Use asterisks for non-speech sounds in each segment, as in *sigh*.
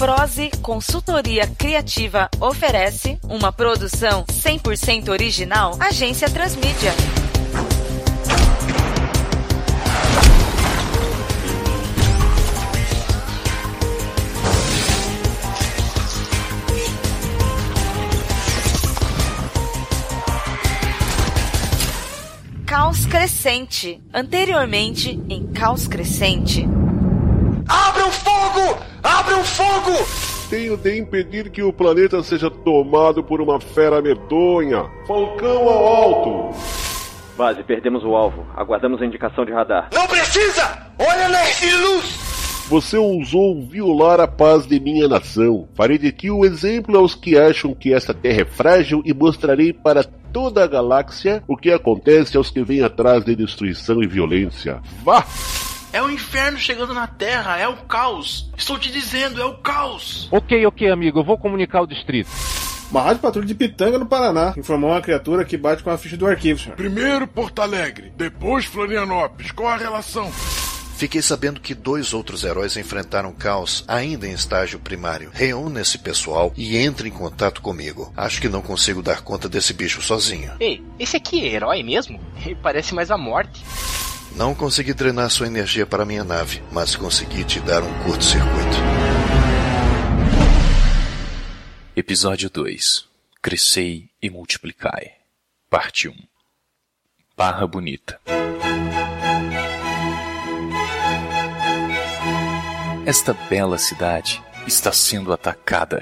Prose Consultoria Criativa oferece uma produção 100% original Agência Transmídia. Caos Crescente. Anteriormente em Caos Crescente. Fogo! Tenho de impedir que o planeta seja tomado por uma fera medonha. Falcão ao alto! Base, perdemos o alvo. Aguardamos a indicação de radar. Não precisa! Olha na de luz! Você ousou violar a paz de minha nação. Farei de ti o um exemplo aos que acham que esta terra é frágil e mostrarei para toda a galáxia o que acontece aos que vêm atrás de destruição e violência. Vá! É o inferno chegando na Terra, é o caos. Estou te dizendo, é o caos. Ok, ok, amigo, eu vou comunicar ao distrito. Uma rádio patrulha de Pitanga, no Paraná, informou uma criatura que bate com a ficha do arquivo, senhor. Primeiro Porto Alegre, depois Florianópolis. Qual a relação? Fiquei sabendo que dois outros heróis enfrentaram caos ainda em estágio primário. Reúna esse pessoal e entre em contato comigo. Acho que não consigo dar conta desse bicho sozinho. Ei, esse aqui é herói mesmo? *laughs* Ele parece mais a morte. Não consegui drenar sua energia para minha nave, mas consegui te dar um curto-circuito. Episódio 2 Crescei e Multiplicai Parte 1 Barra Bonita Esta bela cidade está sendo atacada.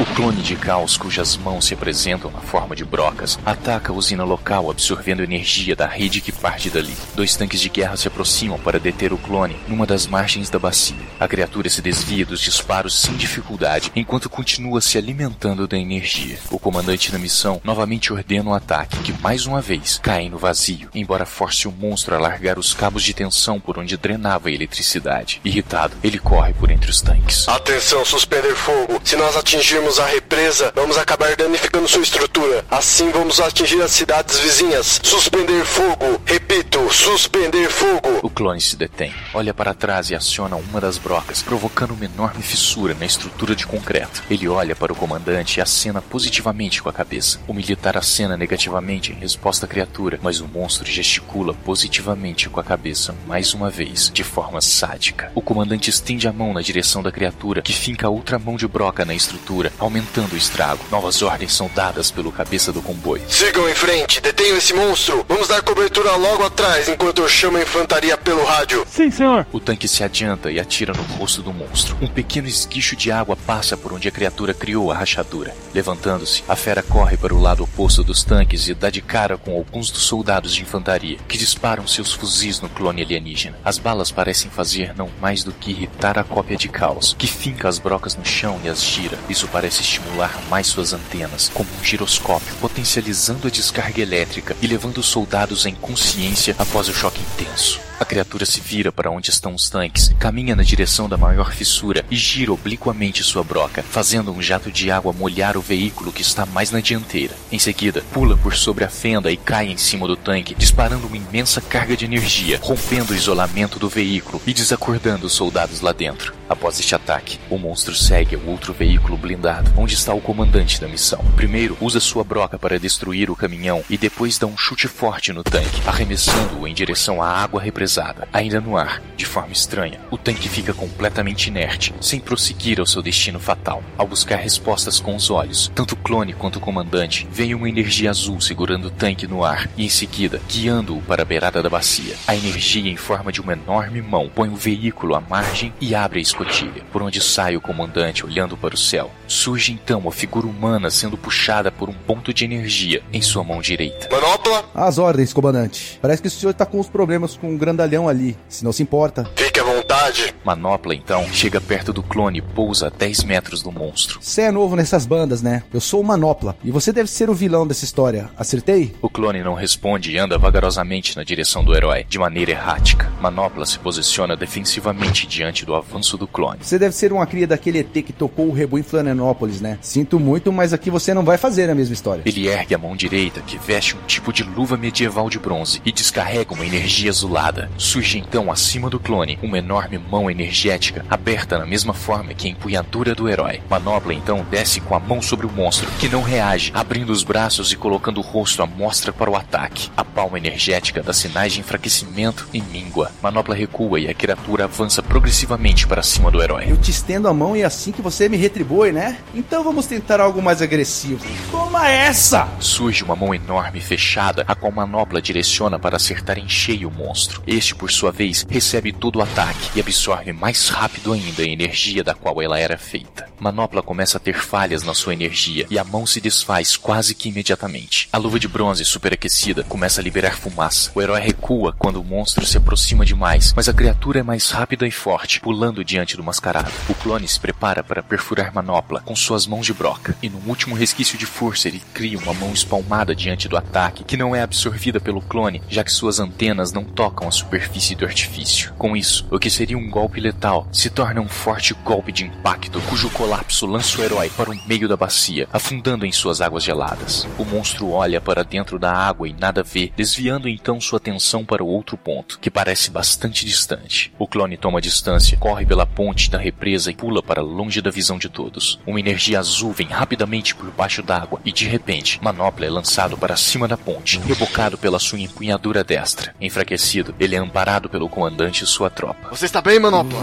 O clone de caos, cujas mãos se apresentam na forma de brocas, ataca a usina local, absorvendo energia da rede que parte dali. Dois tanques de guerra se aproximam para deter o clone numa das margens da bacia. A criatura se desvia dos disparos sem dificuldade, enquanto continua se alimentando da energia. O comandante da missão novamente ordena o um ataque, que mais uma vez cai no vazio, embora force o monstro a largar os cabos de tensão por onde drenava a eletricidade. Irritado, ele corre por entre os tanques. Atenção, suspender fogo. Se nós atingirmos a represa, vamos acabar danificando sua estrutura. Assim vamos atingir as cidades vizinhas. Suspender fogo. Repito, suspender fogo. O clone se detém, olha para trás e aciona uma das brocas, provocando uma enorme fissura na estrutura de concreto. Ele olha para o comandante e acena positivamente com a cabeça. O militar acena negativamente em resposta à criatura, mas o monstro gesticula positivamente com a cabeça mais uma vez, de forma sádica. O comandante estende a mão na direção da criatura, que finca outra mão de broca na estrutura, aumentando o estrago. Novas ordens são dadas pelo cabeça do comboio. Sigam em frente, detenham esse monstro. Vamos dar cobertura logo atrás enquanto eu chamo a infantaria pelo rádio. Sim, senhor. O tanque se adianta e atira no rosto do monstro. Um pequeno esguicho de água passa por onde a criatura criou a rachadura. Levantando-se, a fera corre para o lado oposto dos tanques e dá de cara com alguns dos soldados de infantaria, que disparam seus fuzis no clone alienígena. As balas parecem fazer não mais do que irritar a cópia de caos, que finca as brocas no chão e as gira. Isso parece estimular mais suas antenas, como um giroscópio, potencializando a descarga elétrica e levando os soldados à inconsciência após o choque intenso. A criatura se vira para onde estão os tanques, caminha na direção da maior fissura e gira obliquamente sua broca, fazendo um jato de água molhar o veículo que está mais na dianteira. Em seguida, pula por sobre a fenda e cai em cima do tanque, disparando uma imensa carga de energia, rompendo o isolamento do veículo e desacordando os soldados lá dentro. Após este ataque, o monstro segue ao outro veículo blindado, onde está o comandante da missão. Primeiro, usa sua broca para destruir o caminhão e depois dá um chute forte no tanque, arremessando-o em direção à água represada. Ainda no ar, de forma estranha, o tanque fica completamente inerte, sem prosseguir ao seu destino fatal. Ao buscar respostas com os olhos, tanto o clone quanto o comandante veem uma energia azul segurando o tanque no ar e, em seguida, guiando-o para a beirada da bacia. A energia, em forma de uma enorme mão, põe o veículo à margem e abre a escotilha, por onde sai o comandante olhando para o céu. Surge então a figura humana sendo puxada por um ponto de energia em sua mão direita. Manopla? As ordens, comandante. Parece que o senhor está com uns problemas com o grandalhão ali, se não se importa. Fique vontade. Manopla então chega perto do clone e pousa a 10 metros do monstro. Você é novo nessas bandas, né? Eu sou o Manopla e você deve ser o vilão dessa história. Acertei? O clone não responde e anda vagarosamente na direção do herói, de maneira errática. Manopla se posiciona defensivamente diante do avanço do clone. Você deve ser uma cria daquele ET que tocou o rebu em Florianópolis, né? Sinto muito, mas aqui você não vai fazer a mesma história. Ele ergue a mão direita, que veste um tipo de luva medieval de bronze, e descarrega uma energia azulada. Surge então acima do clone uma enorme enorme mão energética, aberta na mesma forma que a empunhadura do herói. Manopla então desce com a mão sobre o monstro, que não reage, abrindo os braços e colocando o rosto à mostra para o ataque. A palma energética dá sinais de enfraquecimento e míngua. Manopla recua e a criatura avança progressivamente para cima do herói. Eu te estendo a mão e é assim que você me retribui, né? Então vamos tentar algo mais agressivo. Toma essa! Surge uma mão enorme fechada, a qual Manopla direciona para acertar em cheio o monstro. Este, por sua vez, recebe todo o ataque e absorve mais rápido ainda a energia da qual ela era feita. Manopla começa a ter falhas na sua energia e a mão se desfaz quase que imediatamente. A luva de bronze superaquecida começa a liberar fumaça. O herói recua quando o monstro se aproxima demais, mas a criatura é mais rápida e forte, pulando diante do mascarado. O clone se prepara para perfurar Manopla com suas mãos de broca, e num último resquício de força ele cria uma mão espalmada diante do ataque, que não é absorvida pelo clone, já que suas antenas não tocam a superfície do artifício. Com isso, o que seria um golpe letal se torna um forte golpe de impacto, cujo colapso lança o herói para o meio da bacia, afundando em suas águas geladas. O monstro olha para dentro da água e nada vê, desviando então sua atenção para o outro ponto, que parece bastante distante. O clone toma distância, corre pela ponte da represa e pula para longe da visão de todos. Uma energia azul vem rapidamente por baixo d'água e de repente, Manopla é lançado para cima da ponte, rebocado pela sua empunhadura destra. Enfraquecido, ele é amparado pelo comandante e sua tropa. Você está bem, Manopla?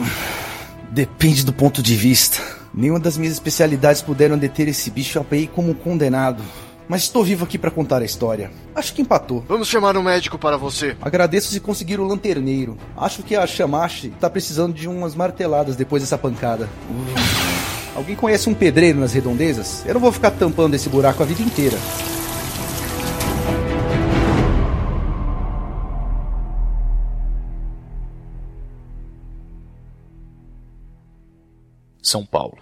Depende do ponto de vista. Nenhuma das minhas especialidades puderam deter esse bicho API como um condenado. Mas estou vivo aqui para contar a história. Acho que empatou. Vamos chamar um médico para você. Agradeço se conseguir o lanterneiro. Acho que a Shamashi tá precisando de umas marteladas depois dessa pancada. Alguém conhece um pedreiro nas redondezas? Eu não vou ficar tampando esse buraco a vida inteira. São Paulo.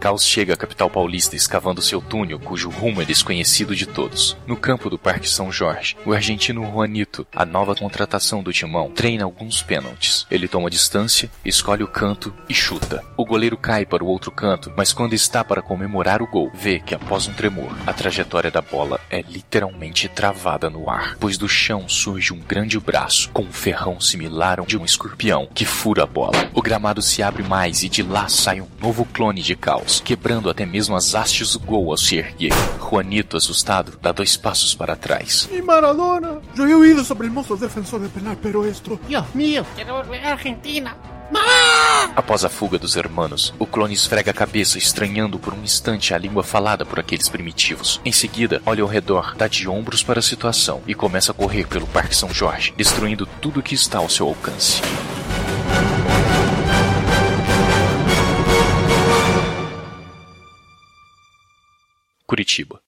Caos chega à capital paulista escavando seu túnel, cujo rumo é desconhecido de todos. No campo do Parque São Jorge, o argentino Juanito, a nova contratação do timão, treina alguns pênaltis. Ele toma distância, escolhe o canto e chuta. O goleiro cai para o outro canto, mas quando está para comemorar o gol, vê que após um tremor, a trajetória da bola é literalmente travada no ar, pois do chão surge um grande braço com um ferrão similar ao de um escorpião que fura a bola. O gramado se abre mais e de lá sai um novo clone de caos quebrando até mesmo as hastes do gol ao se erguer. Juanito, assustado, dá dois passos para trás. ¡Mi Maradona! He oído sobre el monstruo defensor de penal, pero esto... Dios mío, quiero volver a Argentina. Após a fuga dos hermanos, o clone esfrega a cabeça, estranhando por um instante a língua falada por aqueles primitivos. Em seguida, olha ao redor, dá de ombros para a situação e começa a correr pelo Parque São Jorge, destruindo tudo que está ao seu alcance. Curitiba.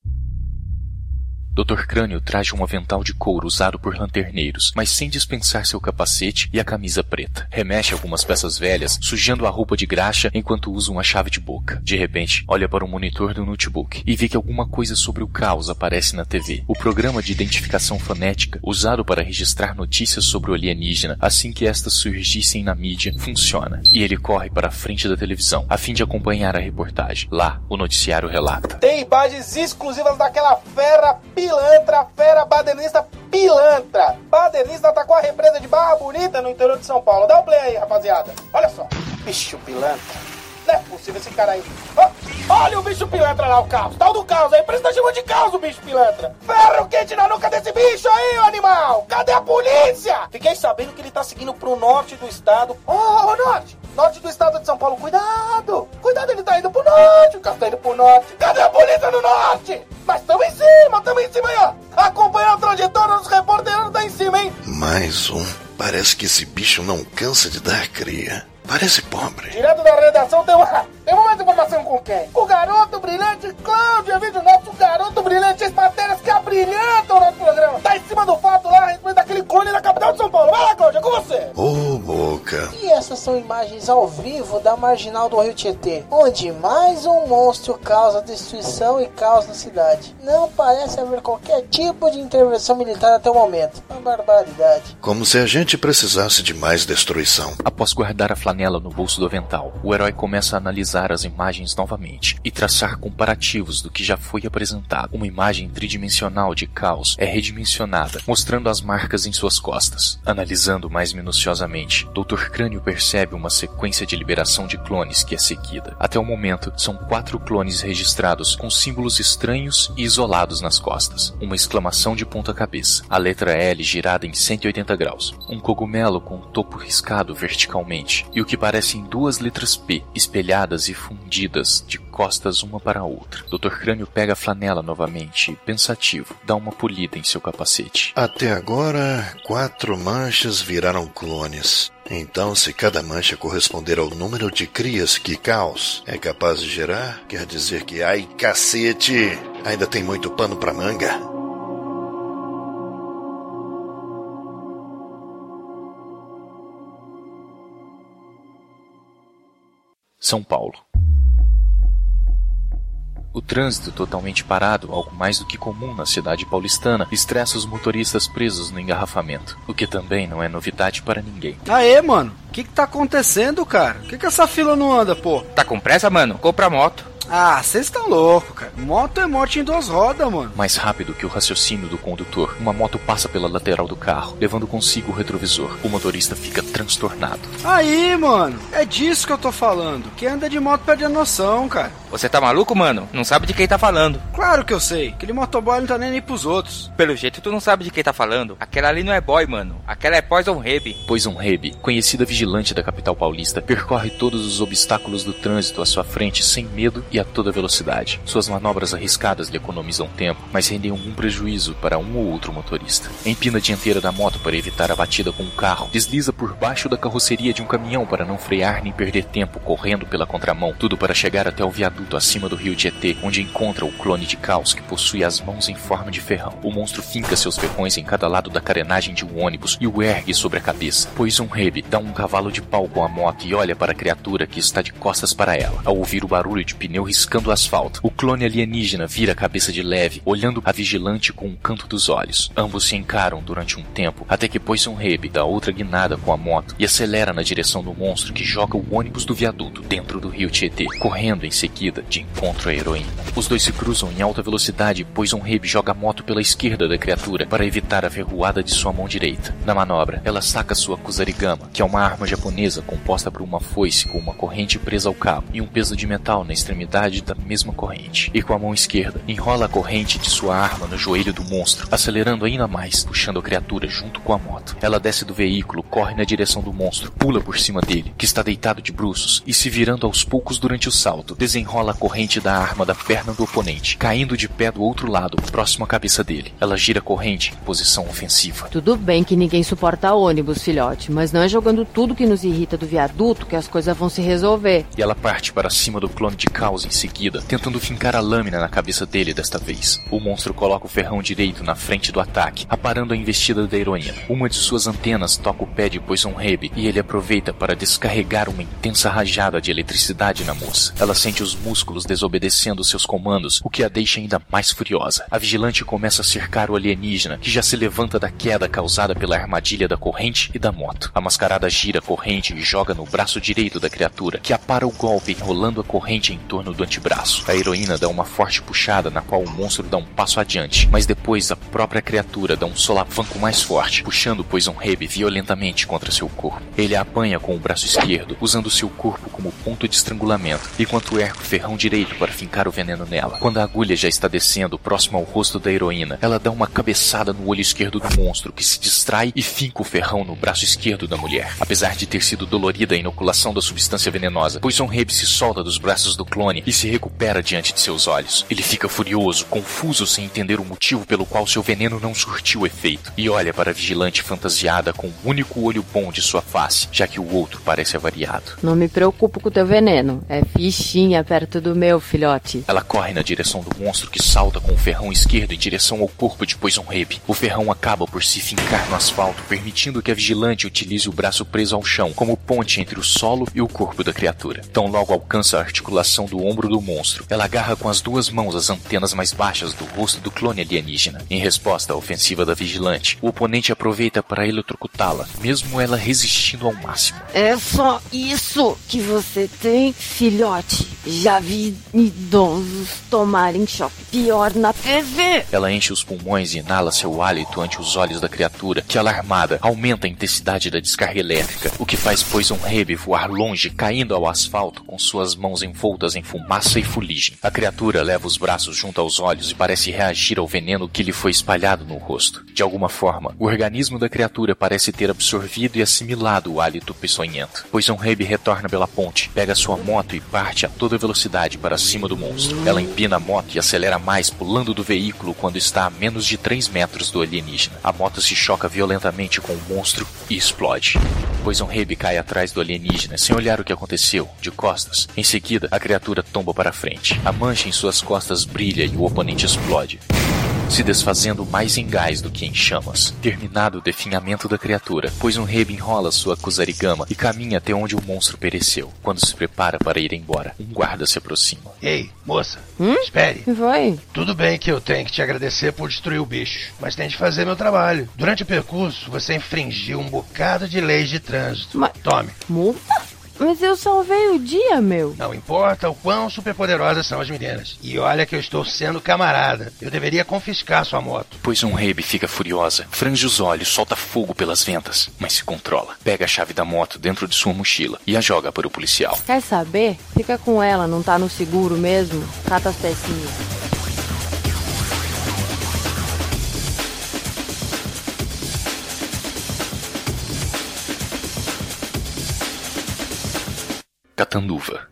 Dr. Crânio traz um avental de couro usado por lanterneiros, mas sem dispensar seu capacete e a camisa preta. Remexe algumas peças velhas, sujando a roupa de graxa enquanto usa uma chave de boca. De repente, olha para o monitor do notebook e vê que alguma coisa sobre o caos aparece na TV. O programa de identificação fonética, usado para registrar notícias sobre o alienígena assim que estas surgissem na mídia, funciona. E ele corre para a frente da televisão, a fim de acompanhar a reportagem. Lá, o noticiário relata. Tem imagens exclusivas daquela fera pilantra, fera badenista pilantra. Badenista atacou a represa de Barra Bonita no interior de São Paulo. Dá um play aí, rapaziada. Olha só. Bicho pilantra. É possível esse cara aí. Ó, olha o bicho pilantra lá, o caos. Tal do caos. A empresa tá chamando de caos o bicho pilantra. Ferro quente na nuca desse bicho aí, ô animal. Cadê a polícia? Fiquei sabendo que ele tá seguindo pro norte do estado. Ô, oh, norte. Norte do estado de São Paulo. Cuidado. Cuidado, ele tá indo pro norte. O caos tá indo pro norte. Cadê a polícia no norte? Mas tamo em cima, tamo em cima aí, ó. Acompanhando a trajetória dos repórteres tá em cima, hein? Mais um. Parece que esse bicho não cansa de dar cria. Parece pobre. Direto da redação tem uma. Tem mais informação com quem? O garoto brilhante Cláudio, vídeo nosso garoto brilhante, as matérias que abrilhantam o nosso programa. Tá em cima do fato lá a respeito daquele clone na capital de São Paulo. Vai lá, Cláudio, é com você. Ô, oh, boca. E essas são imagens ao vivo da marginal do Rio Tietê, onde mais um monstro causa destruição e caos na cidade. Não parece haver qualquer tipo de intervenção militar até o momento. Uma barbaridade. Como se a gente precisasse de mais destruição. Após guardar a flanela no bolso do avental, o herói começa a analisar as imagens novamente e traçar comparativos do que já foi apresentado. Uma imagem tridimensional de caos é redimensionada, mostrando as marcas em suas costas. Analisando mais minuciosamente, Dr. Crânio percebe uma sequência de liberação de clones que é seguida. Até o momento, são quatro clones registrados com símbolos estranhos e isolados nas costas. Uma exclamação de ponta cabeça, a letra L girada em 180 graus, um cogumelo com o topo riscado verticalmente e o que parecem duas letras P espelhadas e fundidas de costas uma para a outra. Dr. Crânio pega a flanela novamente e, pensativo, dá uma polida em seu capacete. Até agora, quatro manchas viraram clones. Então, se cada mancha corresponder ao número de crias que Caos é capaz de gerar, quer dizer que, ai cacete, ainda tem muito pano pra manga. São Paulo. O trânsito totalmente parado, algo mais do que comum na cidade paulistana, estressa os motoristas presos no engarrafamento, o que também não é novidade para ninguém. Aê, mano, o que que tá acontecendo, cara? Por que que essa fila não anda, pô? Tá com pressa, mano? Compra a moto. Ah, vocês estão loucos, cara. Moto é moto em duas rodas, mano. Mais rápido que o raciocínio do condutor, uma moto passa pela lateral do carro, levando consigo o retrovisor. O motorista fica transtornado. Aí, mano, é disso que eu tô falando. Quem anda de moto perde a noção, cara. Você tá maluco, mano? Não sabe de quem tá falando. Claro que eu sei. Aquele motoboy não tá nem aí pros outros. Pelo jeito, tu não sabe de quem tá falando. Aquela ali não é boy, mano. Aquela é Poison Rebe. Poison Rebe, conhecida vigilante da capital paulista, percorre todos os obstáculos do trânsito à sua frente sem medo e a toda velocidade. Suas manobras arriscadas lhe economizam tempo, mas rendem algum prejuízo para um ou outro motorista. Empina a dianteira da moto para evitar a batida com o carro, desliza por baixo da carroceria de um caminhão para não frear nem perder tempo correndo pela contramão, tudo para chegar até o viaduto acima do rio Tietê, onde encontra o clone de caos que possui as mãos em forma de ferrão. O monstro finca seus ferrões em cada lado da carenagem de um ônibus e o ergue sobre a cabeça. Pois um rebe dá um cavalo de pau com a moto e olha para a criatura que está de costas para ela. Ao ouvir o barulho de pneu riscando o asfalto, o clone alienígena vira a cabeça de leve, olhando a vigilante com um canto dos olhos. Ambos se encaram durante um tempo, até que Poison Rebe dá outra guinada com a moto e acelera na direção do monstro que joga o ônibus do viaduto dentro do rio Tietê, correndo em seguida de encontro à heroína. Os dois se cruzam em alta velocidade, pois um Rebe joga a moto pela esquerda da criatura para evitar a ferroada de sua mão direita. Na manobra, ela saca sua Kusarigama, que é uma arma japonesa composta por uma foice com uma corrente presa ao cabo e um peso de metal na extremidade da mesma corrente. E com a mão esquerda, enrola a corrente de sua arma no joelho do monstro, acelerando ainda mais, puxando a criatura junto com a moto. Ela desce do veículo, corre na direção do monstro, pula por cima dele, que está deitado de bruços, e se virando aos poucos durante o salto, desenrola a corrente da arma da perna do oponente, caindo de pé do outro lado, próximo à cabeça dele. Ela gira a corrente em posição ofensiva. Tudo bem que ninguém suporta ônibus, filhote, mas não é jogando tudo que nos irrita do viaduto que as coisas vão se resolver. E ela parte para cima do clone de caos em seguida, tentando fincar a lâmina na cabeça dele desta vez. O monstro coloca o ferrão direito na frente do ataque, aparando a investida da heroína. Uma de suas antenas toca o pé de Poison Rebe e ele aproveita para descarregar uma intensa rajada de eletricidade na moça. Ela sente os músculos desobedecendo seus comandos, o que a deixa ainda mais furiosa. A vigilante começa a cercar o alienígena, que já se levanta da queda causada pela armadilha da corrente e da moto. A mascarada gira a corrente e joga no braço direito da criatura, que apara o golpe enrolando a corrente em torno do antebraço. A heroína dá uma forte puxada, na qual o monstro dá um passo adiante, mas depois a própria criatura dá um solavanco mais forte, puxando Poison Rebe violentamente contra seu corpo. Ele a apanha com o braço esquerdo, usando seu corpo como ponto de estrangulamento, enquanto ergue o ferrão direito para fincar o veneno nela. Quando a agulha já está descendo próximo ao rosto da heroína, ela dá uma cabeçada no olho esquerdo do monstro, que se distrai e finca o ferrão no braço esquerdo da mulher. Apesar de ter sido dolorida a inoculação da substância venenosa, Poison Rebe se solta dos braços do clone e se recupera diante de seus olhos. Ele fica furioso, confuso sem entender o motivo pelo qual seu veneno não surtiu efeito, e olha para a vigilante fantasiada com o um único olho bom de sua face, já que o outro parece avariado. Não me preocupo com teu veneno, é fichinha perto do meu, filhote. Ela corre na direção do monstro que salta com o ferrão esquerdo em direção ao corpo de Poison Rebe. O ferrão acaba por se fincar no asfalto, permitindo que a vigilante utilize o braço preso ao chão como ponte entre o solo e o corpo da criatura. Tão logo alcança a articulação do ombro do monstro. Ela agarra com as duas mãos as antenas mais baixas do rosto do clone alienígena. Em resposta à ofensiva da vigilante, o oponente aproveita para eletrocutá-la, mesmo ela resistindo ao máximo. É só isso que você tem, filhote. Já vi idosos tomarem choque pior na TV. Ela enche os pulmões e inala seu hálito ante os olhos da criatura, que alarmada aumenta a intensidade da descarga elétrica, o que faz Poison Rebe voar longe, caindo ao asfalto com suas mãos envoltas em fumaça e fuligem. A criatura leva os braços junto aos olhos e parece reagir ao veneno que lhe foi espalhado no rosto. De alguma forma, o organismo da criatura parece ter absorvido e assimilado o hálito peçonhento. Poison Rebe retorna pela ponte, pega sua moto e parte a toda velocidade para cima do monstro. Ela empina a moto e acelera mais, pulando do veículo quando está a menos de 3 metros do alienígena. A moto se choca violentamente com o monstro e explode. Poison Rebe cai atrás do alienígena sem olhar o que aconteceu, de costas. Em seguida, a criatura tomba para frente. A mancha em suas costas brilha e o oponente explode se desfazendo mais em gás do que em chamas. Terminado o definhamento da criatura, pois um rebe enrola sua Kusarigama e caminha até onde o monstro pereceu. Quando se prepara para ir embora, um guarda se aproxima. Ei, moça, Hum? espere. Foi? Tudo bem que eu tenho que te agradecer por destruir o bicho, mas tem de fazer meu trabalho. Durante o percurso, você infringiu um bocado de leis de trânsito. Mas- Tome. Multa? Mas eu salvei o dia, meu. Não importa o quão superpoderosas são as meninas. E olha que eu estou sendo camarada. Eu deveria confiscar sua moto. Pois um Rebe fica furiosa, frange os olhos, solta fogo pelas ventas, mas se controla. Pega a chave da moto dentro de sua mochila e a joga para o policial. Quer saber? Fica com ela, não tá no seguro mesmo? Cata as pecinhas. Catanduva.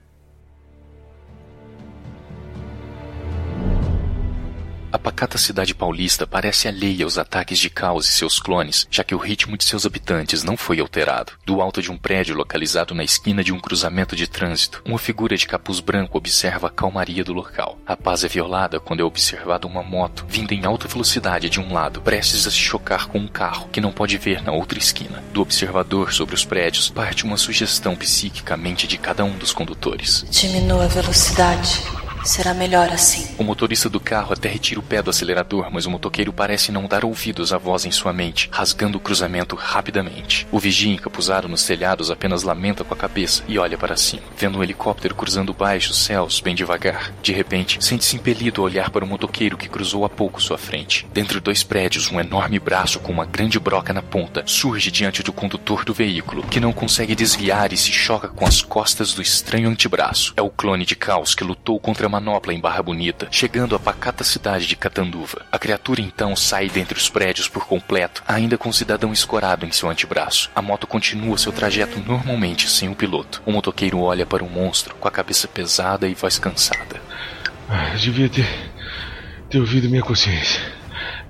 Pacata cidade paulista parece alheia aos ataques de caos e seus clones, já que o ritmo de seus habitantes não foi alterado. Do alto de um prédio localizado na esquina de um cruzamento de trânsito, uma figura de capuz branco observa a calmaria do local. A paz é violada quando é observada uma moto vindo em alta velocidade de um lado, prestes a se chocar com um carro que não pode ver na outra esquina. Do observador sobre os prédios parte uma sugestão psíquica à mente de cada um dos condutores. Diminua a velocidade. Será melhor assim. O motorista do carro até retira o pé do acelerador, mas o motoqueiro parece não dar ouvidos à voz em sua mente, rasgando o cruzamento rapidamente. O vigia encapuzado nos telhados apenas lamenta com a cabeça e olha para cima, vendo um helicóptero cruzando baixos céus bem devagar. De repente, sente-se impelido a olhar para o motoqueiro que cruzou há pouco sua frente. Dentre dois prédios, um enorme braço com uma grande broca na ponta surge diante do condutor do veículo, que não consegue desviar e se choca com as costas do estranho antebraço. É o clone de caos que lutou contra manopla em Barra Bonita, chegando à pacata cidade de Catanduva. A criatura então sai dentre os prédios por completo, ainda com o cidadão escorado em seu antebraço. A moto continua seu trajeto normalmente sem o piloto. O motoqueiro olha para o monstro com a cabeça pesada e voz cansada. Ah, eu devia ter, ter ouvido minha consciência.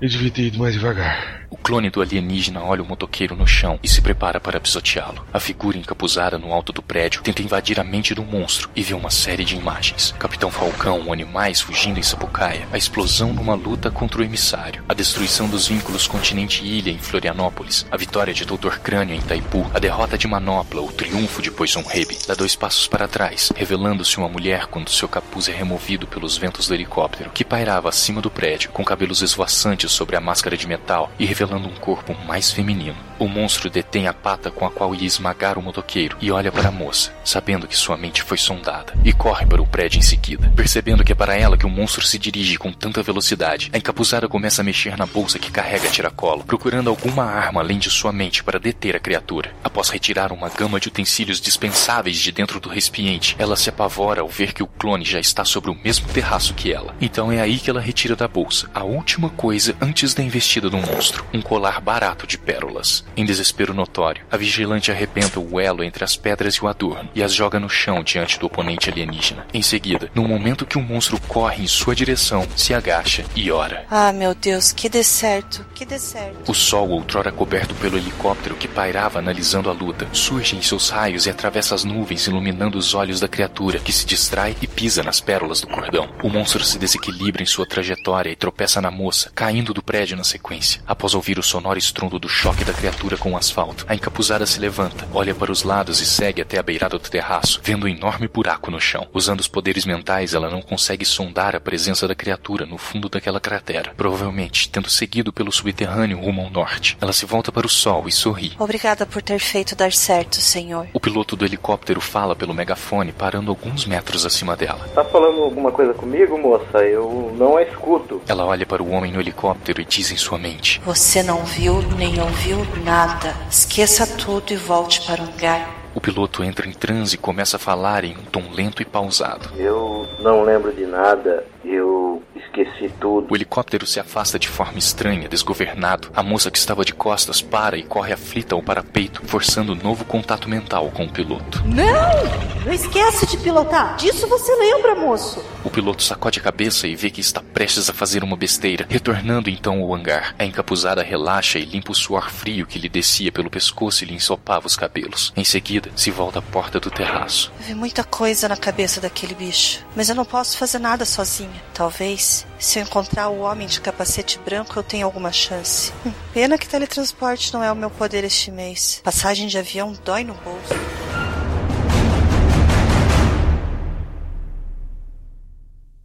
Eu devia ter ido mais devagar. O clone do alienígena olha o motoqueiro no chão e se prepara para pisoteá-lo. A figura encapuzada no alto do prédio tenta invadir a mente do monstro e vê uma série de imagens. Capitão Falcão, animais fugindo em Sapucaia, a explosão numa luta contra o emissário, a destruição dos vínculos continente-ilha em Florianópolis, a vitória de Doutor Crânio em Itaipu, a derrota de Manopla, o triunfo de Poison Rebe. Dá dois passos para trás, revelando-se uma mulher quando seu capuz é removido pelos ventos do helicóptero, que pairava acima do prédio, com cabelos esvoaçantes sobre a máscara de metal e um corpo mais feminino. O monstro detém a pata com a qual ia esmagar o motoqueiro e olha para a moça, sabendo que sua mente foi sondada, e corre para o prédio em seguida. Percebendo que é para ela que o monstro se dirige com tanta velocidade, a encapuzada começa a mexer na bolsa que carrega a tiracolo, procurando alguma arma além de sua mente para deter a criatura. Após retirar uma gama de utensílios dispensáveis de dentro do recipiente, ela se apavora ao ver que o clone já está sobre o mesmo terraço que ela. Então é aí que ela retira da bolsa a última coisa antes da investida do monstro: um colar barato de pérolas. Em desespero notório, a vigilante arrebenta o elo entre as pedras e o adorno e as joga no chão diante do oponente alienígena. Em seguida, no momento que o monstro corre em sua direção, se agacha e ora. Ah, meu Deus, que dê certo, que dê certo. O sol, outrora coberto pelo helicóptero que pairava analisando a luta, surge em seus raios e atravessa as nuvens, iluminando os olhos da criatura, que se distrai e pisa nas pérolas do cordão. O monstro se desequilibra em sua trajetória e tropeça na moça, caindo do prédio na sequência. Após ouvir o sonoro estrondo do choque da criatura, criatura com o asfalto. A encapuzada se levanta, olha para os lados e segue até a beirada do terraço, vendo um enorme buraco no chão. Usando os poderes mentais, ela não consegue sondar a presença da criatura no fundo daquela cratera. Provavelmente, tendo seguido pelo subterrâneo rumo ao norte. Ela se volta para o sol e sorri. Obrigada por ter feito dar certo, senhor. O piloto do helicóptero fala pelo megafone, parando alguns metros acima dela. Tá falando alguma coisa comigo, moça? Eu não a escuto. Ela olha para o homem no helicóptero e diz em sua mente: Você não viu nem ouviu nada. Esqueça tudo e volte para o hangar. O piloto entra em transe e começa a falar em um tom lento e pausado. Eu não lembro de nada. Eu esqueci tudo. O helicóptero se afasta de forma estranha, desgovernado. A moça que estava de costas para e corre aflita ao parapeito, forçando novo contato mental com o piloto. Não! Não esquece de pilotar. Disso você lembra, moço. O piloto sacode a cabeça e vê que está prestes a fazer uma besteira, retornando então ao hangar. A encapuzada relaxa e limpa o suor frio que lhe descia pelo pescoço e lhe ensopava os cabelos. Em seguida, se volta à porta do terraço. Eu vi muita coisa na cabeça daquele bicho, mas eu não posso fazer nada sozinha. Talvez, se eu encontrar o homem de capacete branco, eu tenha alguma chance. Hum, pena que teletransporte não é o meu poder este mês. Passagem de avião dói no bolso.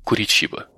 Curitiba.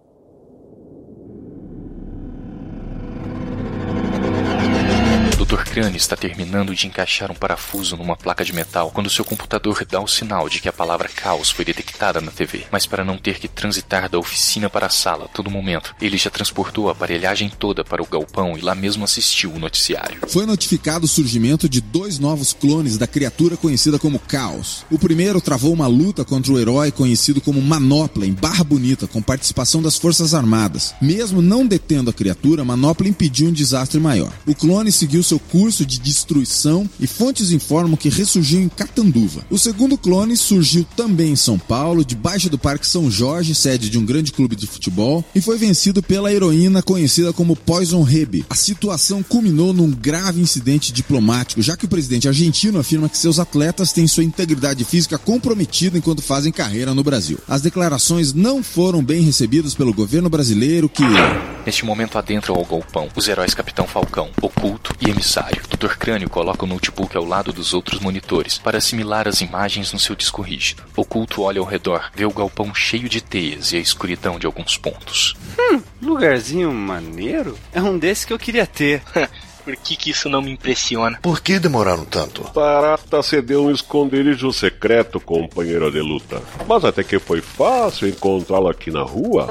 Crane está terminando de encaixar um parafuso numa placa de metal quando seu computador dá o sinal de que a palavra caos foi detectada na TV. Mas para não ter que transitar da oficina para a sala todo momento, ele já transportou a aparelhagem toda para o galpão e lá mesmo assistiu o noticiário. Foi notificado o surgimento de dois novos clones da criatura conhecida como Caos. O primeiro travou uma luta contra o herói conhecido como Manopla em Barra Bonita, com participação das Forças Armadas. Mesmo não detendo a criatura, Manopla impediu um desastre maior. O clone seguiu seu curso de destruição e fontes informam que ressurgiu em Catanduva. O segundo clone surgiu também em São Paulo, debaixo do Parque São Jorge, sede de um grande clube de futebol, e foi vencido pela heroína conhecida como Poison Hebe. A situação culminou num grave incidente diplomático, já que o presidente argentino afirma que seus atletas têm sua integridade física comprometida enquanto fazem carreira no Brasil. As declarações não foram bem recebidas pelo governo brasileiro que Neste momento adentram ao galpão os heróis Capitão Falcão, Oculto e Emissário. Dr. Crânio coloca o notebook ao lado dos outros monitores para assimilar as imagens no seu disco rígido. Oculto olha ao redor, vê o galpão cheio de teias e a escuridão de alguns pontos. Hum, lugarzinho maneiro? É um desses que eu queria ter. *laughs* Por que, que isso não me impressiona? Por que demoraram tanto? Tarata cedeu um esconderijo secreto, companheiro de luta. Mas até que foi fácil encontrá-lo aqui na rua.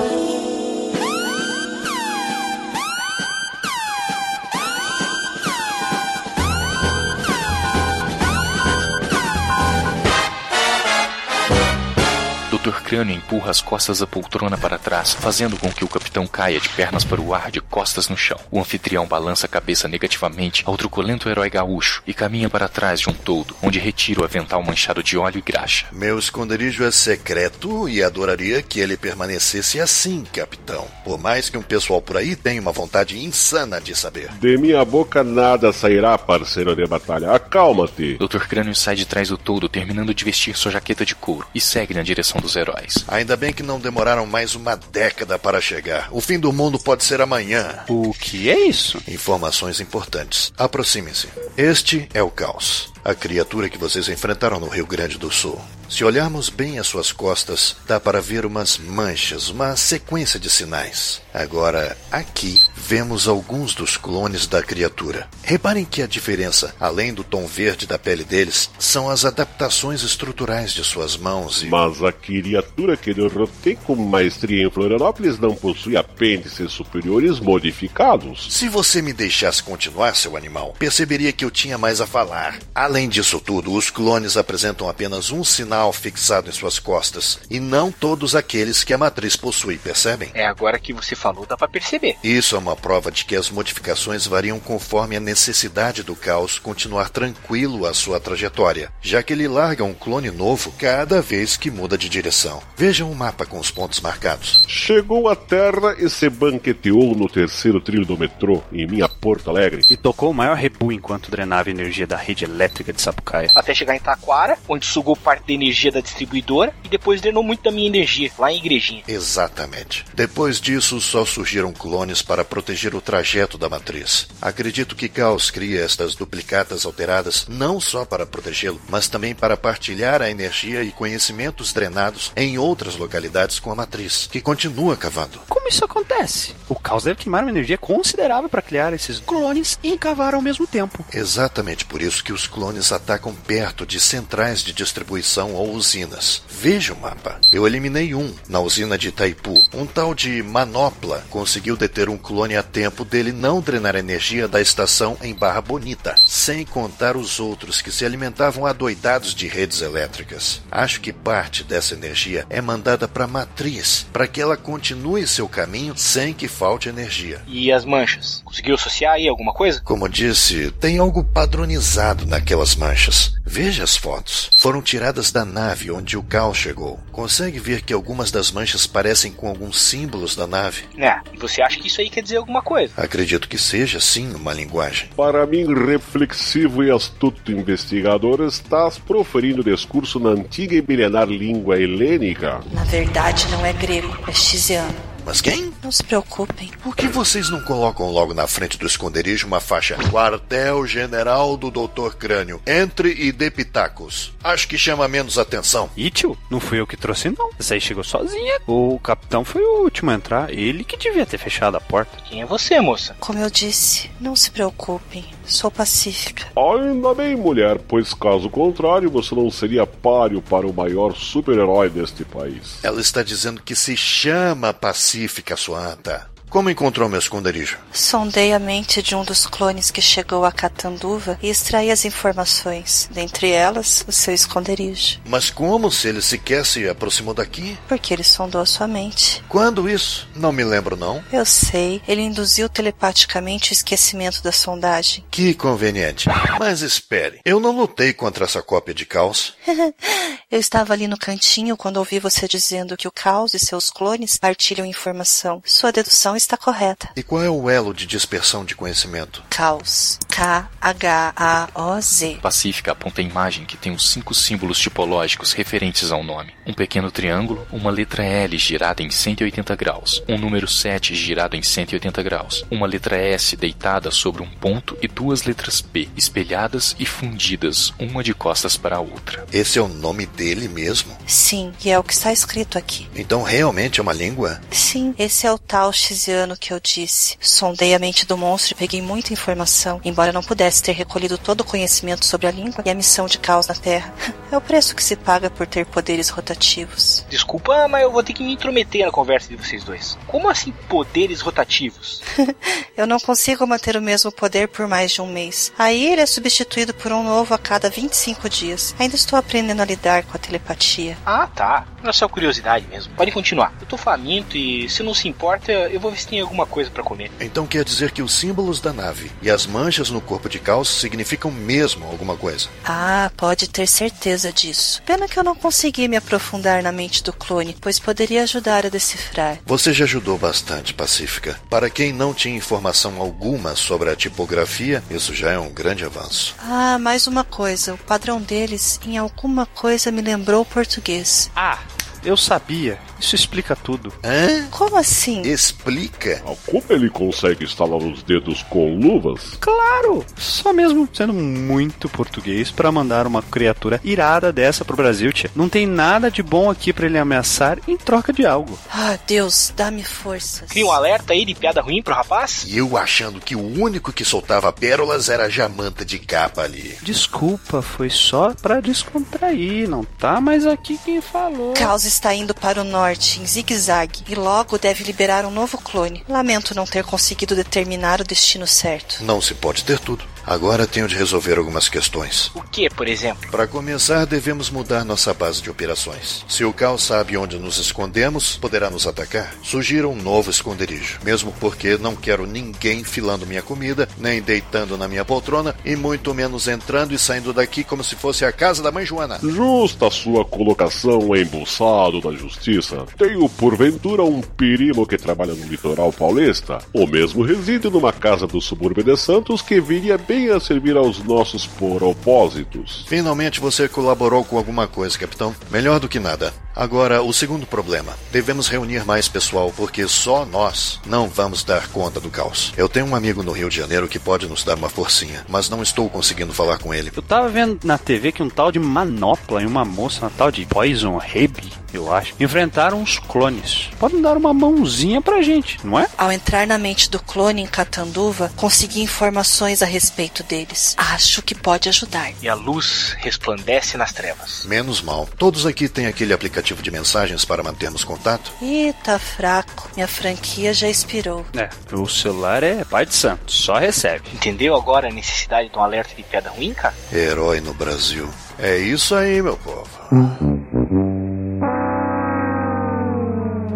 Dr. Crânio empurra as costas da poltrona para trás, fazendo com que o capitão caia de pernas para o ar de costas no chão. O anfitrião balança a cabeça negativamente ao truculento herói gaúcho e caminha para trás de um toldo, onde retira o avental manchado de óleo e graxa. Meu esconderijo é secreto e adoraria que ele permanecesse assim, capitão. Por mais que um pessoal por aí tenha uma vontade insana de saber. De minha boca nada sairá, parceiro de batalha. Acalma-te. Dr. Crânio sai de trás do toldo, terminando de vestir sua jaqueta de couro, e segue na direção dos heróis. Ainda bem que não demoraram mais uma década para chegar. O fim do mundo pode ser amanhã. O que é isso? Informações importantes. Aproximem-se. Este é o caos. A criatura que vocês enfrentaram no Rio Grande do Sul. Se olharmos bem às suas costas, dá para ver umas manchas, uma sequência de sinais. Agora, aqui, vemos alguns dos clones da criatura. Reparem que a diferença, além do tom verde da pele deles, são as adaptações estruturais de suas mãos e. Mas a criatura que derrotei com maestria em Florianópolis não possui apêndices superiores modificados. Se você me deixasse continuar, seu animal, perceberia que eu tinha mais a falar. Além disso tudo, os clones apresentam apenas um sinal fixado em suas costas, e não todos aqueles que a matriz possui, percebem? É agora que você falou, dá pra perceber. Isso é uma prova de que as modificações variam conforme a necessidade do caos continuar tranquilo a sua trajetória, já que ele larga um clone novo cada vez que muda de direção. Vejam o mapa com os pontos marcados. Chegou à Terra e se banqueteou no terceiro trilho do metrô, em minha Porto Alegre. E tocou o maior rebu enquanto drenava a energia da rede elétrica de Sapucaia. Até chegar em Taquara, onde sugou parte da energia energia da distribuidora e depois drenou muito da minha energia, lá em igrejinha. Exatamente. Depois disso, só surgiram clones para proteger o trajeto da matriz. Acredito que Caos cria estas duplicatas alteradas não só para protegê-lo, mas também para partilhar a energia e conhecimentos drenados em outras localidades com a matriz, que continua cavando. Como isso acontece? O caos deve queimar uma energia considerável para criar esses clones e cavar ao mesmo tempo. Exatamente por isso que os clones atacam perto de centrais de distribuição ou usinas. Veja o mapa. Eu eliminei um na usina de Itaipu. Um tal de Manopla conseguiu deter um clone a tempo dele não drenar energia da estação em Barra Bonita, sem contar os outros que se alimentavam adoidados de redes elétricas. Acho que parte dessa energia é mandada para a matriz, para que ela continue seu caminho sem que falte energia. E as manchas? Conseguiu associar aí alguma coisa? Como disse, tem algo padronizado naquelas manchas. Veja as fotos. Foram tiradas da nave onde o caos chegou. Consegue ver que algumas das manchas parecem com alguns símbolos da nave? É, e você acha que isso aí quer dizer alguma coisa? Acredito que seja, sim, uma linguagem. Para mim, reflexivo e astuto investigador, estás proferindo discurso na antiga e milenar língua helênica. Na verdade, não é grego, é xiziano. Mas quem? Não se preocupem. Por que vocês não colocam logo na frente do esconderijo uma faixa Quartel-General do Dr. Crânio? Entre e dê pitacos. Acho que chama menos atenção. E tio, não fui eu que trouxe não. Essa aí chegou sozinha. O capitão foi o último a entrar. Ele que devia ter fechado a porta. Quem é você, moça? Como eu disse, não se preocupem. Sou pacífica. Ainda bem, mulher, pois caso contrário você não seria páreo para o maior super-herói deste país. Ela está dizendo que se chama Pacífica, sua anta. Como encontrou meu esconderijo? Sondei a mente de um dos clones que chegou a Catanduva e extraí as informações, dentre elas o seu esconderijo. Mas como se ele sequer se aproximou daqui? Porque ele sondou a sua mente. Quando isso? Não me lembro, não. Eu sei, ele induziu telepaticamente o esquecimento da sondagem. Que conveniente. Mas espere, eu não lutei contra essa cópia de caos. *laughs* eu estava ali no cantinho quando ouvi você dizendo que o caos e seus clones partilham informação. Sua dedução está correta. E qual é o elo de dispersão de conhecimento? Caos. K-H-A-O-Z. Pacífica aponta a imagem que tem os cinco símbolos tipológicos referentes ao nome. Um pequeno triângulo, uma letra L girada em 180 graus, um número 7 girado em 180 graus, uma letra S deitada sobre um ponto e duas letras P espelhadas e fundidas, uma de costas para a outra. Esse é o nome dele mesmo? Sim, e é o que está escrito aqui. Então realmente é uma língua? Sim, esse é o tal Xiziano que eu disse. Sondei a mente do monstro e peguei muita informação, embora não pudesse ter recolhido todo o conhecimento sobre a língua e a missão de caos na Terra. *laughs* É o preço que se paga por ter poderes rotativos. Desculpa, mas eu vou ter que me intrometer na conversa de vocês dois. Como assim poderes rotativos? *laughs* eu não consigo manter o mesmo poder por mais de um mês. Aí ele é substituído por um novo a cada 25 dias. Ainda estou aprendendo a lidar com a telepatia. Ah, tá. Não é só curiosidade mesmo. Pode continuar. Eu tô faminto e, se não se importa, eu vou se tem alguma coisa para comer. Então quer dizer que os símbolos da nave e as manchas no corpo de caos significam mesmo alguma coisa? Ah, pode ter certeza disso. Pena que eu não consegui me aprofundar na mente do clone, pois poderia ajudar a decifrar. Você já ajudou bastante, Pacífica. Para quem não tinha informação alguma sobre a tipografia, isso já é um grande avanço. Ah, mais uma coisa. O padrão deles em alguma coisa me lembrou o português. Ah, eu sabia. Isso explica tudo. Hã? Como assim? Explica. Como ele consegue estalar os dedos com luvas? Claro! Só mesmo sendo muito português para mandar uma criatura irada dessa pro Brasil, tia. Não tem nada de bom aqui para ele ameaçar em troca de algo. Ah, Deus, dá-me forças. Cria um alerta aí de piada ruim pro rapaz? E eu achando que o único que soltava pérolas era a Jamanta de capa ali. Desculpa, foi só pra descontrair, não tá mais aqui quem falou. Caos está indo para o norte, em zigue-zague, e logo deve liberar um novo clone. Lamento não ter conseguido determinar o destino certo. Não se pode ter tudo. Agora tenho de resolver algumas questões. O que, por exemplo? Para começar, devemos mudar nossa base de operações. Se o Cal sabe onde nos escondemos, poderá nos atacar. Sugira um novo esconderijo, mesmo porque não quero ninguém filando minha comida, nem deitando na minha poltrona, e muito menos entrando e saindo daqui como se fosse a casa da mãe Joana. Justa a sua colocação, embuçado da justiça. Tenho, porventura, um primo que trabalha no litoral paulista, ou mesmo reside numa casa do subúrbio de Santos que viria bem venha servir aos nossos propósitos. Finalmente você colaborou com alguma coisa, capitão. Melhor do que nada. Agora, o segundo problema. Devemos reunir mais pessoal, porque só nós não vamos dar conta do caos. Eu tenho um amigo no Rio de Janeiro que pode nos dar uma forcinha, mas não estou conseguindo falar com ele. Eu tava vendo na TV que um tal de Manopla e uma moça, uma tal de Poison Raby, eu acho, enfrentaram os clones. Podem dar uma mãozinha pra gente, não é? Ao entrar na mente do clone em Catanduva, consegui informações a respeito deles. Acho que pode ajudar. E a luz resplandece nas trevas. Menos mal. Todos aqui têm aquele aplicativo de mensagens para mantermos contato? Ih, tá fraco. Minha franquia já expirou. É, o celular é pai de santo, só recebe. Entendeu agora a necessidade de um alerta de pedra ruim, cara? Herói no Brasil. É isso aí, meu povo.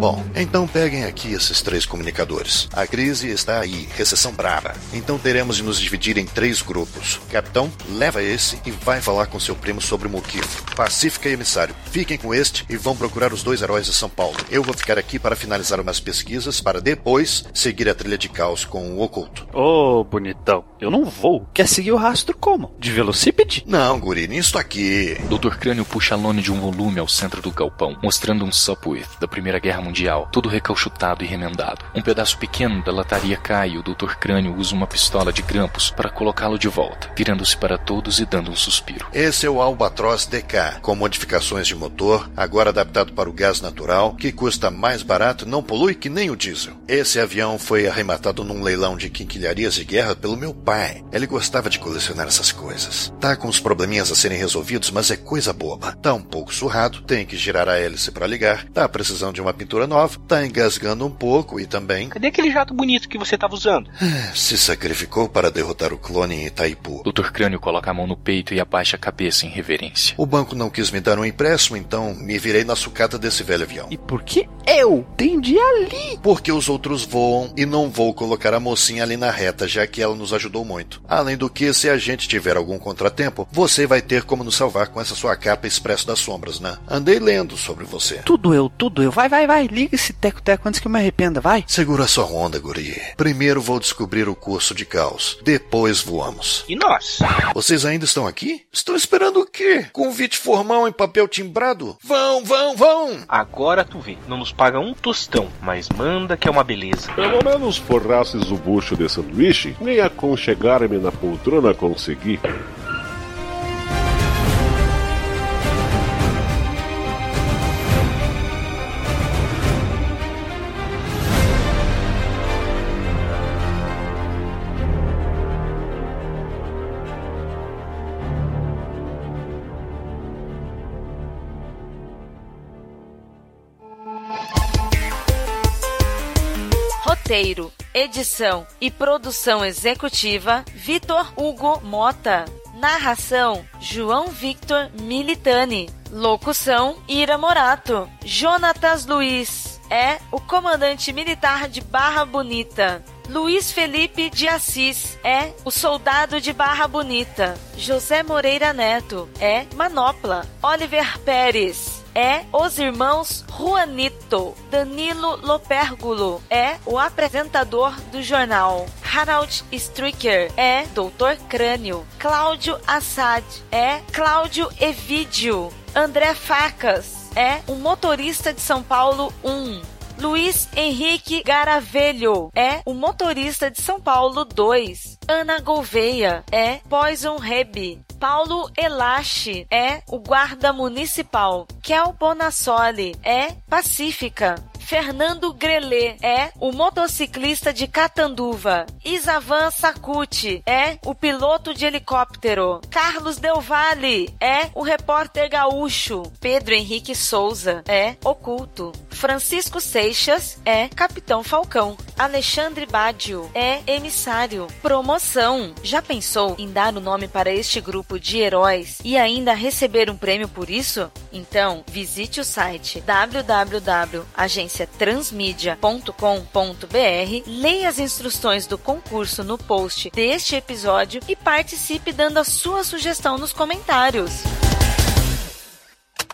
Bom, então peguem aqui esses três comunicadores. A crise está aí, recessão brava. Então teremos de nos dividir em três grupos. Capitão, leva esse e vai falar com seu primo sobre o Moquifo. Pacífica e emissário, fiquem com este e vão procurar os dois heróis de São Paulo. Eu vou ficar aqui para finalizar umas pesquisas para depois seguir a trilha de caos com o oculto. Ô, oh, bonitão, eu não vou. Quer seguir o rastro como? De velocípede? Não, guri, nisso aqui. Dr. Crânio puxa a lona de um volume ao centro do galpão, mostrando um Sopwith da Primeira Guerra Mundial mundial, todo recalchutado e remendado. Um pedaço pequeno da lataria cai e o Dr. Crânio usa uma pistola de grampos para colocá-lo de volta, virando-se para todos e dando um suspiro. Esse é o Albatross DK, com modificações de motor, agora adaptado para o gás natural, que custa mais barato não polui que nem o diesel. Esse avião foi arrematado num leilão de quinquilharias de guerra pelo meu pai. Ele gostava de colecionar essas coisas. Tá com uns probleminhas a serem resolvidos, mas é coisa boba. Tá um pouco surrado, tem que girar a hélice para ligar, tá precisando de uma pintura nova, tá engasgando um pouco e também. Cadê aquele jato bonito que você tava usando? Se sacrificou para derrotar o clone em Itaipu. Dr. Crânio coloca a mão no peito e abaixa a cabeça em reverência. O banco não quis me dar um empréstimo, então me virei na sucata desse velho avião. E por que eu? Tendi ali. Porque os outros voam e não vou colocar a mocinha ali na reta, já que ela nos ajudou muito. Além do que, se a gente tiver algum contratempo, você vai ter como nos salvar com essa sua capa expresso das sombras, né? Andei lendo sobre você. Tudo eu, tudo eu. Vai, vai, vai. Liga esse teco-teco antes que eu me arrependa, vai. Segura sua onda, guri. Primeiro vou descobrir o curso de caos. Depois voamos. E nós? Vocês ainda estão aqui? Estão esperando o quê? Convite formal em papel timbrado? Vão, vão, vão! Agora tu vê. Não nos paga um tostão, mas manda que é uma beleza. Pelo menos forrasses o bucho de sanduíche, nem aconchegar-me na poltrona consegui. Roteiro, edição e produção executiva: Vitor Hugo Mota. Narração: João Victor Militani. Locução: Ira Morato. Jonatas Luiz é o comandante militar de Barra Bonita. Luiz Felipe de Assis é o soldado de Barra Bonita. José Moreira Neto é Manopla. Oliver Pérez é Os Irmãos Juanito. Danilo Lopergulo é o apresentador do jornal. Harald Stricker é Doutor Crânio. Cláudio Assad é Cláudio Evídio. André Facas é o motorista de São Paulo 1. Luiz Henrique Garavelho é o motorista de São Paulo 2. Ana Gouveia é Poison Reb. Paulo Elache é o guarda municipal. Kel Bonassoli é Pacífica. Fernando Grelê é o motociclista de Catanduva. Isavan Sacuti é o piloto de helicóptero. Carlos Del Valle é o repórter gaúcho. Pedro Henrique Souza é oculto. Francisco Seixas é Capitão Falcão. Alexandre Badio é emissário. Promoção. Já pensou em dar o nome para este grupo de heróis e ainda receber um prêmio por isso? Então, visite o site www.agenciatransmedia.com.br, leia as instruções do concurso no post deste episódio e participe dando a sua sugestão nos comentários.